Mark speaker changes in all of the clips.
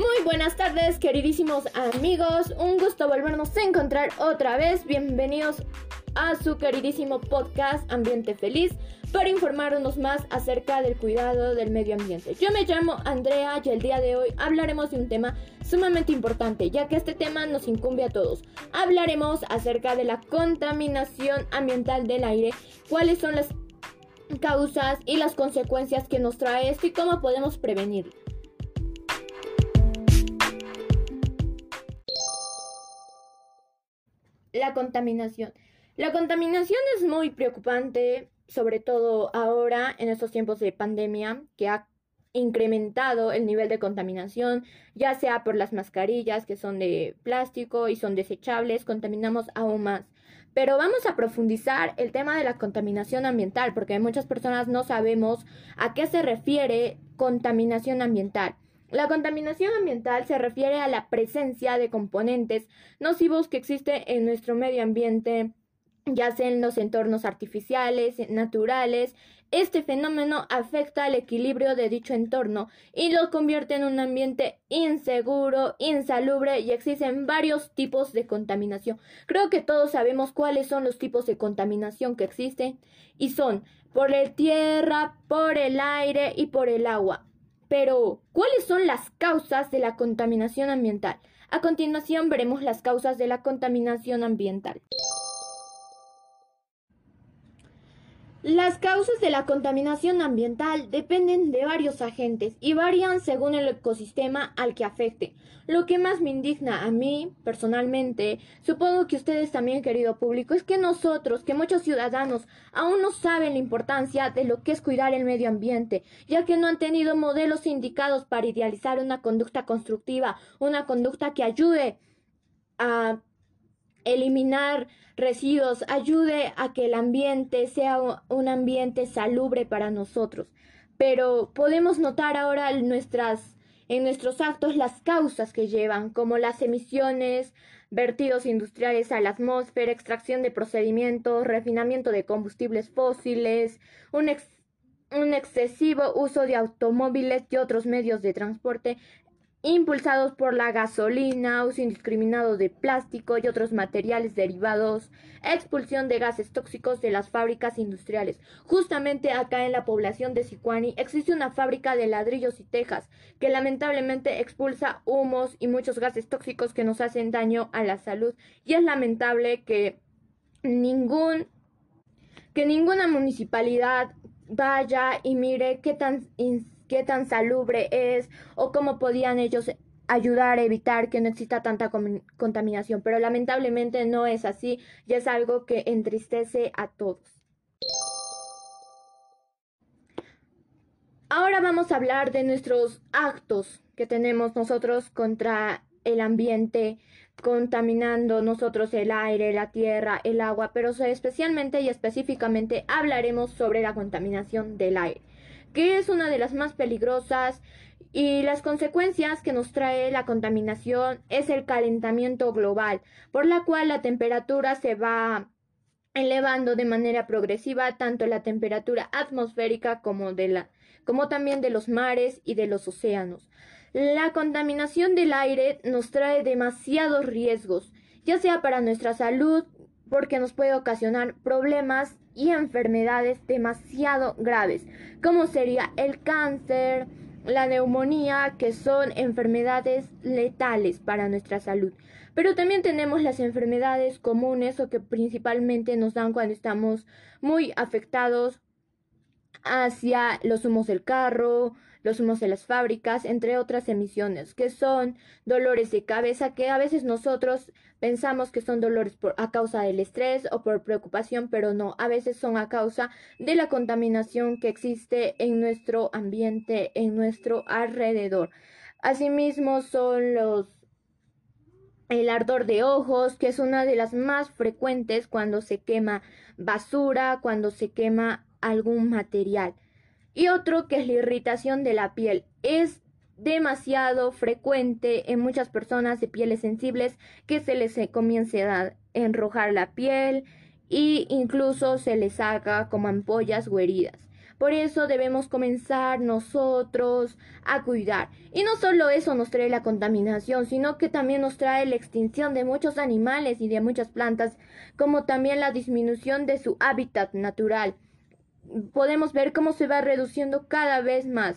Speaker 1: Muy buenas tardes, queridísimos amigos. Un gusto volvernos a encontrar otra vez. Bienvenidos a su queridísimo podcast Ambiente Feliz para informarnos más acerca del cuidado del medio ambiente. Yo me llamo Andrea y el día de hoy hablaremos de un tema sumamente importante, ya que este tema nos incumbe a todos. Hablaremos acerca de la contaminación ambiental del aire, cuáles son las causas y las consecuencias que nos trae esto y cómo podemos prevenirlo. La contaminación. La contaminación es muy preocupante, sobre todo ahora en estos tiempos de pandemia, que ha incrementado el nivel de contaminación, ya sea por las mascarillas que son de plástico y son desechables, contaminamos aún más. Pero vamos a profundizar el tema de la contaminación ambiental, porque muchas personas no sabemos a qué se refiere contaminación ambiental. La contaminación ambiental se refiere a la presencia de componentes nocivos que existen en nuestro medio ambiente, ya sea en los entornos artificiales, naturales. Este fenómeno afecta al equilibrio de dicho entorno y lo convierte en un ambiente inseguro, insalubre y existen varios tipos de contaminación. Creo que todos sabemos cuáles son los tipos de contaminación que existen y son por la tierra, por el aire y por el agua. Pero, ¿cuáles son las causas de la contaminación ambiental? A continuación veremos las causas de la contaminación ambiental. Las causas de la contaminación ambiental dependen de varios agentes y varían según el ecosistema al que afecte. Lo que más me indigna a mí, personalmente, supongo que ustedes también, querido público, es que nosotros, que muchos ciudadanos, aún no saben la importancia de lo que es cuidar el medio ambiente, ya que no han tenido modelos indicados para idealizar una conducta constructiva, una conducta que ayude a eliminar residuos, ayude a que el ambiente sea un ambiente salubre para nosotros. Pero podemos notar ahora nuestras, en nuestros actos las causas que llevan, como las emisiones, vertidos industriales a la atmósfera, extracción de procedimientos, refinamiento de combustibles fósiles, un, un excesivo uso de automóviles y otros medios de transporte, impulsados por la gasolina, uso indiscriminado de plástico y otros materiales derivados, expulsión de gases tóxicos de las fábricas industriales. Justamente acá en la población de Sicuani existe una fábrica de ladrillos y tejas que lamentablemente expulsa humos y muchos gases tóxicos que nos hacen daño a la salud y es lamentable que ningún que ninguna municipalidad vaya y mire qué tan qué tan salubre es o cómo podían ellos ayudar a evitar que no exista tanta contaminación. Pero lamentablemente no es así y es algo que entristece a todos. Ahora vamos a hablar de nuestros actos que tenemos nosotros contra el ambiente, contaminando nosotros el aire, la tierra, el agua, pero especialmente y específicamente hablaremos sobre la contaminación del aire que es una de las más peligrosas y las consecuencias que nos trae la contaminación es el calentamiento global, por la cual la temperatura se va elevando de manera progresiva tanto la temperatura atmosférica como de la como también de los mares y de los océanos. La contaminación del aire nos trae demasiados riesgos, ya sea para nuestra salud, porque nos puede ocasionar problemas y enfermedades demasiado graves, como sería el cáncer, la neumonía, que son enfermedades letales para nuestra salud. Pero también tenemos las enfermedades comunes o que principalmente nos dan cuando estamos muy afectados hacia los humos del carro, los humos de las fábricas, entre otras emisiones, que son dolores de cabeza que a veces nosotros pensamos que son dolores por, a causa del estrés o por preocupación, pero no, a veces son a causa de la contaminación que existe en nuestro ambiente, en nuestro alrededor. Asimismo son los el ardor de ojos, que es una de las más frecuentes cuando se quema basura, cuando se quema algún material. Y otro que es la irritación de la piel. Es demasiado frecuente en muchas personas de pieles sensibles que se les comience a enrojar la piel e incluso se les haga como ampollas o heridas. Por eso debemos comenzar nosotros a cuidar. Y no solo eso nos trae la contaminación, sino que también nos trae la extinción de muchos animales y de muchas plantas, como también la disminución de su hábitat natural. Podemos ver cómo se va reduciendo cada vez más.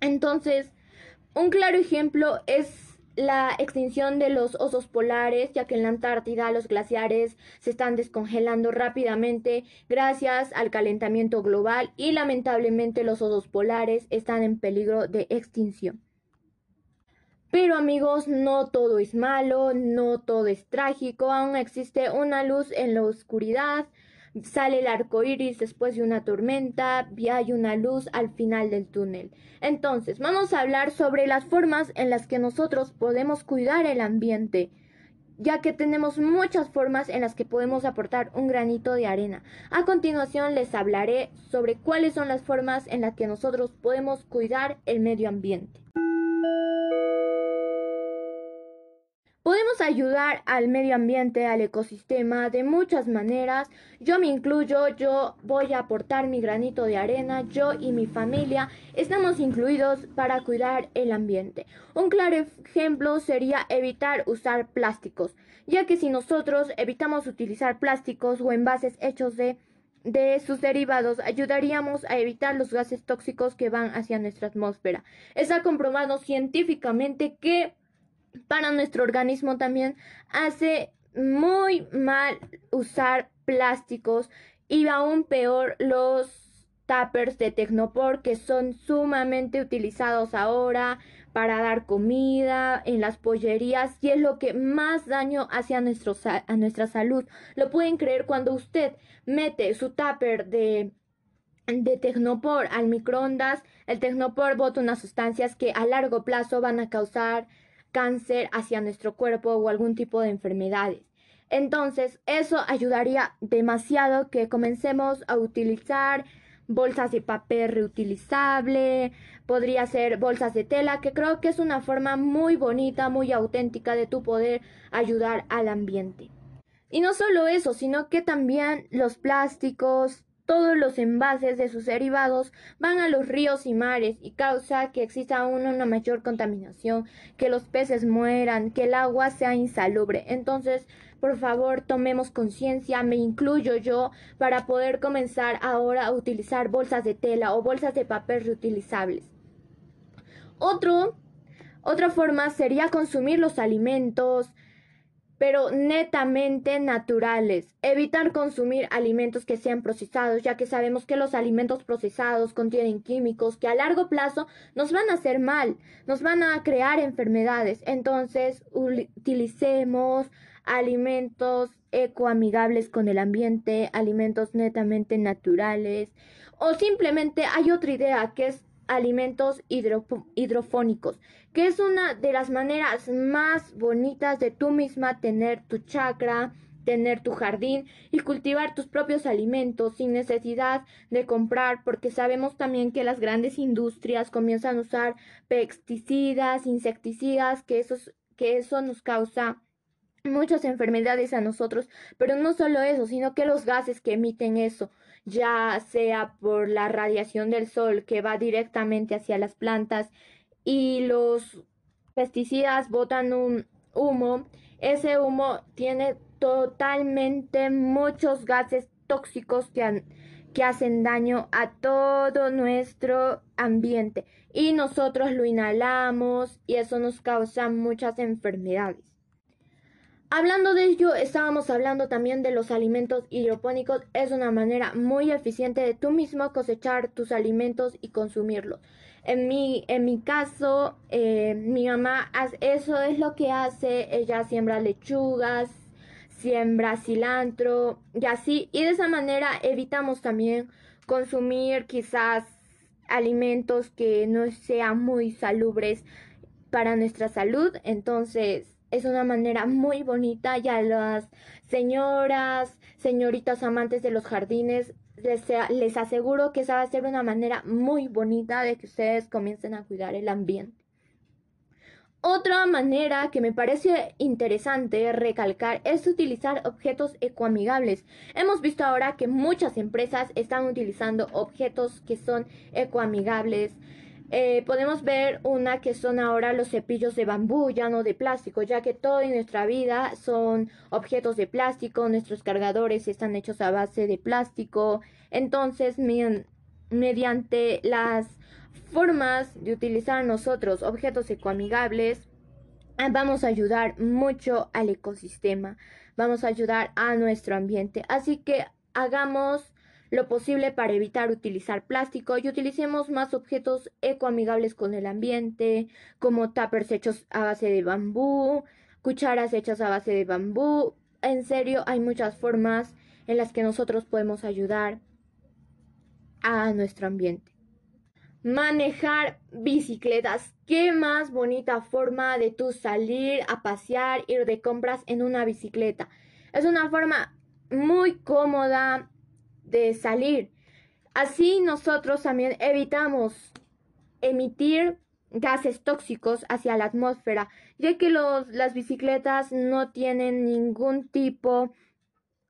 Speaker 1: Entonces, un claro ejemplo es la extinción de los osos polares, ya que en la Antártida los glaciares se están descongelando rápidamente gracias al calentamiento global y lamentablemente los osos polares están en peligro de extinción. Pero amigos, no todo es malo, no todo es trágico, aún existe una luz en la oscuridad, Sale el arco iris después de una tormenta y hay una luz al final del túnel. Entonces, vamos a hablar sobre las formas en las que nosotros podemos cuidar el ambiente ya que tenemos muchas formas en las que podemos aportar un granito de arena. A continuación les hablaré sobre cuáles son las formas en las que nosotros podemos cuidar el medio ambiente. Podemos ayudar al medio ambiente, al ecosistema de muchas maneras. Yo me incluyo, yo voy a aportar mi granito de arena, yo y mi familia estamos incluidos para cuidar el ambiente. Un claro ejemplo sería evitar usar plásticos, ya que si nosotros evitamos utilizar plásticos o envases hechos de de sus derivados ayudaríamos a evitar los gases tóxicos que van hacia nuestra atmósfera. Está comprobado científicamente que para nuestro organismo también hace muy mal usar plásticos y aún peor los tuppers de Tecnopor que son sumamente utilizados ahora para dar comida en las pollerías y es lo que más daño hace a, nuestro, a nuestra salud. Lo pueden creer cuando usted mete su tupper de de Tecnopor al microondas, el Tecnopor bota unas sustancias que a largo plazo van a causar cáncer hacia nuestro cuerpo o algún tipo de enfermedades. Entonces, eso ayudaría demasiado que comencemos a utilizar bolsas de papel reutilizable, podría ser bolsas de tela, que creo que es una forma muy bonita, muy auténtica de tu poder ayudar al ambiente. Y no solo eso, sino que también los plásticos, todos los envases de sus derivados van a los ríos y mares y causa que exista aún una mayor contaminación, que los peces mueran, que el agua sea insalubre. Entonces, por favor, tomemos conciencia, me incluyo yo, para poder comenzar ahora a utilizar bolsas de tela o bolsas de papel reutilizables. Otra forma sería consumir los alimentos, pero netamente naturales. Evitar consumir alimentos que sean procesados, ya que sabemos que los alimentos procesados contienen químicos que a largo plazo nos van a hacer mal, nos van a crear enfermedades. Entonces, utilicemos alimentos ecoamigables con el ambiente, alimentos netamente naturales. O simplemente hay otra idea que es alimentos hidrofónicos, que es una de las maneras más bonitas de tú misma tener tu chakra, tener tu jardín y cultivar tus propios alimentos sin necesidad de comprar, porque sabemos también que las grandes industrias comienzan a usar pesticidas, insecticidas, que eso, que eso nos causa muchas enfermedades a nosotros, pero no solo eso, sino que los gases que emiten eso, ya sea por la radiación del sol que va directamente hacia las plantas y los pesticidas botan un humo, ese humo tiene totalmente muchos gases tóxicos que, que hacen daño a todo nuestro ambiente y nosotros lo inhalamos y eso nos causa muchas enfermedades. Hablando de ello, estábamos hablando también de los alimentos hidropónicos. Es una manera muy eficiente de tú mismo cosechar tus alimentos y consumirlos. En mi, en mi caso, eh, mi mamá, eso es lo que hace. Ella siembra lechugas, siembra cilantro y así. Y de esa manera evitamos también consumir quizás alimentos que no sean muy salubres para nuestra salud. Entonces, es una manera muy bonita y a las señoras, señoritas amantes de los jardines, les, les aseguro que esa va a ser una manera muy bonita de que ustedes comiencen a cuidar el ambiente. Otra manera que me parece interesante recalcar es utilizar objetos ecoamigables. Hemos visto ahora que muchas empresas están utilizando objetos que son ecoamigables. Eh, podemos ver una que son ahora los cepillos de bambú, ya no de plástico, ya que todo en nuestra vida son objetos de plástico, nuestros cargadores están hechos a base de plástico. Entonces, mediante las formas de utilizar nosotros objetos ecoamigables, ah, vamos a ayudar mucho al ecosistema, vamos a ayudar a nuestro ambiente. Así que hagamos lo posible para evitar utilizar plástico y utilicemos más objetos ecoamigables con el ambiente, como tuppers hechos a base de bambú, cucharas hechas a base de bambú. En serio, hay muchas formas en las que nosotros podemos ayudar a nuestro ambiente. Manejar bicicletas. Qué más bonita forma de tú salir a pasear, ir de compras en una bicicleta. Es una forma muy cómoda de salir. Así nosotros también evitamos emitir gases tóxicos hacia la atmósfera, ya que los, las bicicletas no tienen ningún tipo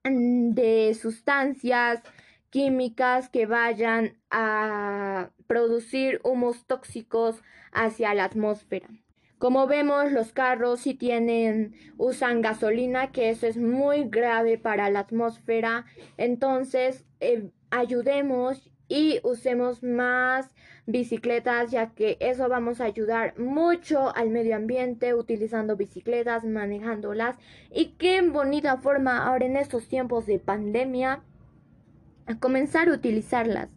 Speaker 1: de sustancias químicas que vayan a producir humos tóxicos hacia la atmósfera. Como vemos, los carros sí tienen, usan gasolina, que eso es muy grave para la atmósfera. Entonces, eh, ayudemos y usemos más bicicletas, ya que eso vamos a ayudar mucho al medio ambiente utilizando bicicletas, manejándolas. Y qué bonita forma ahora en estos tiempos de pandemia a comenzar a utilizarlas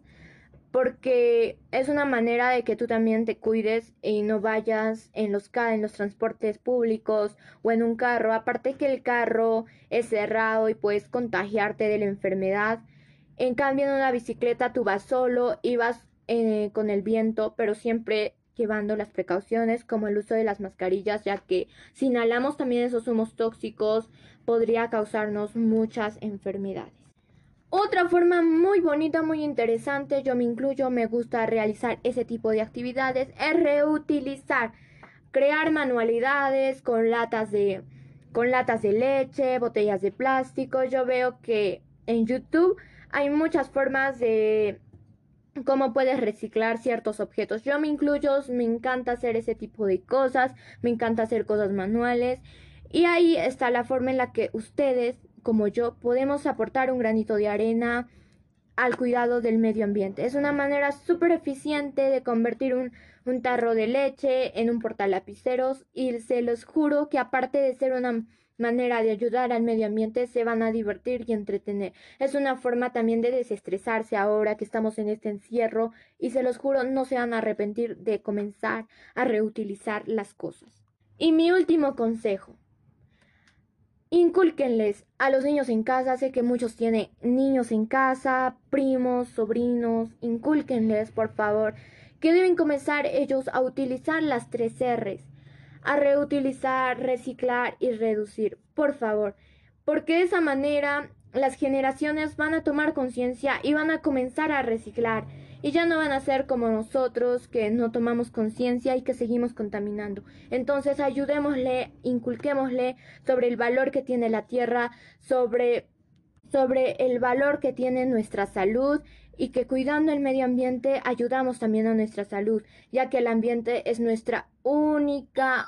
Speaker 1: porque es una manera de que tú también te cuides y no vayas en los, en los transportes públicos o en un carro. Aparte que el carro es cerrado y puedes contagiarte de la enfermedad. En cambio, en una bicicleta tú vas solo y vas eh, con el viento, pero siempre llevando las precauciones como el uso de las mascarillas, ya que si inhalamos también esos humos tóxicos podría causarnos muchas enfermedades. Otra forma muy bonita, muy interesante, yo me incluyo, me gusta realizar ese tipo de actividades, es reutilizar, crear manualidades con latas de, con latas de leche, botellas de plástico. Yo veo que en YouTube hay muchas formas de cómo puedes reciclar ciertos objetos. Yo me incluyo, me encanta hacer ese tipo de cosas, me encanta hacer cosas manuales. Y ahí está la forma en la que ustedes como yo podemos aportar un granito de arena al cuidado del medio ambiente. Es una manera súper eficiente de convertir un, un, tarro de leche en un portalapiceros y se los juro que aparte de ser una manera de ayudar al medio ambiente se van a divertir y entretener. Es una forma también de desestresarse ahora que estamos en este encierro y se los juro no se van a arrepentir de comenzar a reutilizar las cosas. Y mi último consejo. Incúlquenles a los niños en casa, sé que muchos tienen niños en casa, primos, sobrinos, incúlquenles por favor que deben comenzar ellos a utilizar las tres R's, a reutilizar, reciclar y reducir, por favor, porque de esa manera las generaciones van a tomar conciencia y van a comenzar a reciclar y ya no van a ser como nosotros que no tomamos conciencia y que seguimos contaminando. Entonces ayudémosle, inculquémosle sobre el valor que tiene la tierra, sobre, sobre el valor que tiene nuestra salud y que cuidando el medio ambiente ayudamos también a nuestra salud, ya que el ambiente es nuestra única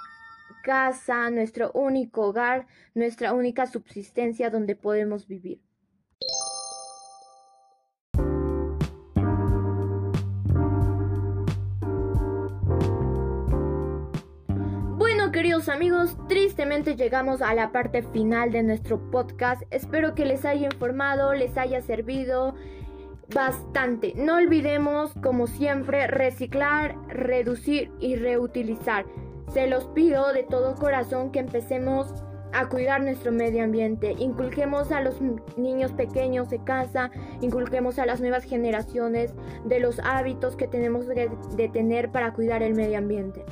Speaker 1: casa, nuestro único hogar, nuestra única subsistencia donde podemos vivir. Amigos, tristemente llegamos a la parte final de nuestro podcast. Espero que les haya informado, les haya servido bastante. No olvidemos, como siempre, reciclar, reducir y reutilizar. Se los pido de todo corazón que empecemos a cuidar nuestro medio ambiente. Inculquemos a los niños pequeños de casa, inculquemos a las nuevas generaciones de los hábitos que tenemos de tener para cuidar el medio ambiente.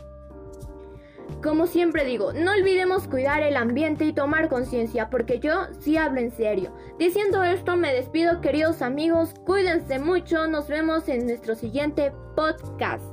Speaker 1: Como siempre digo, no olvidemos cuidar el ambiente y tomar conciencia, porque yo sí hablo en serio. Diciendo esto, me despido queridos amigos, cuídense mucho, nos vemos en nuestro siguiente podcast.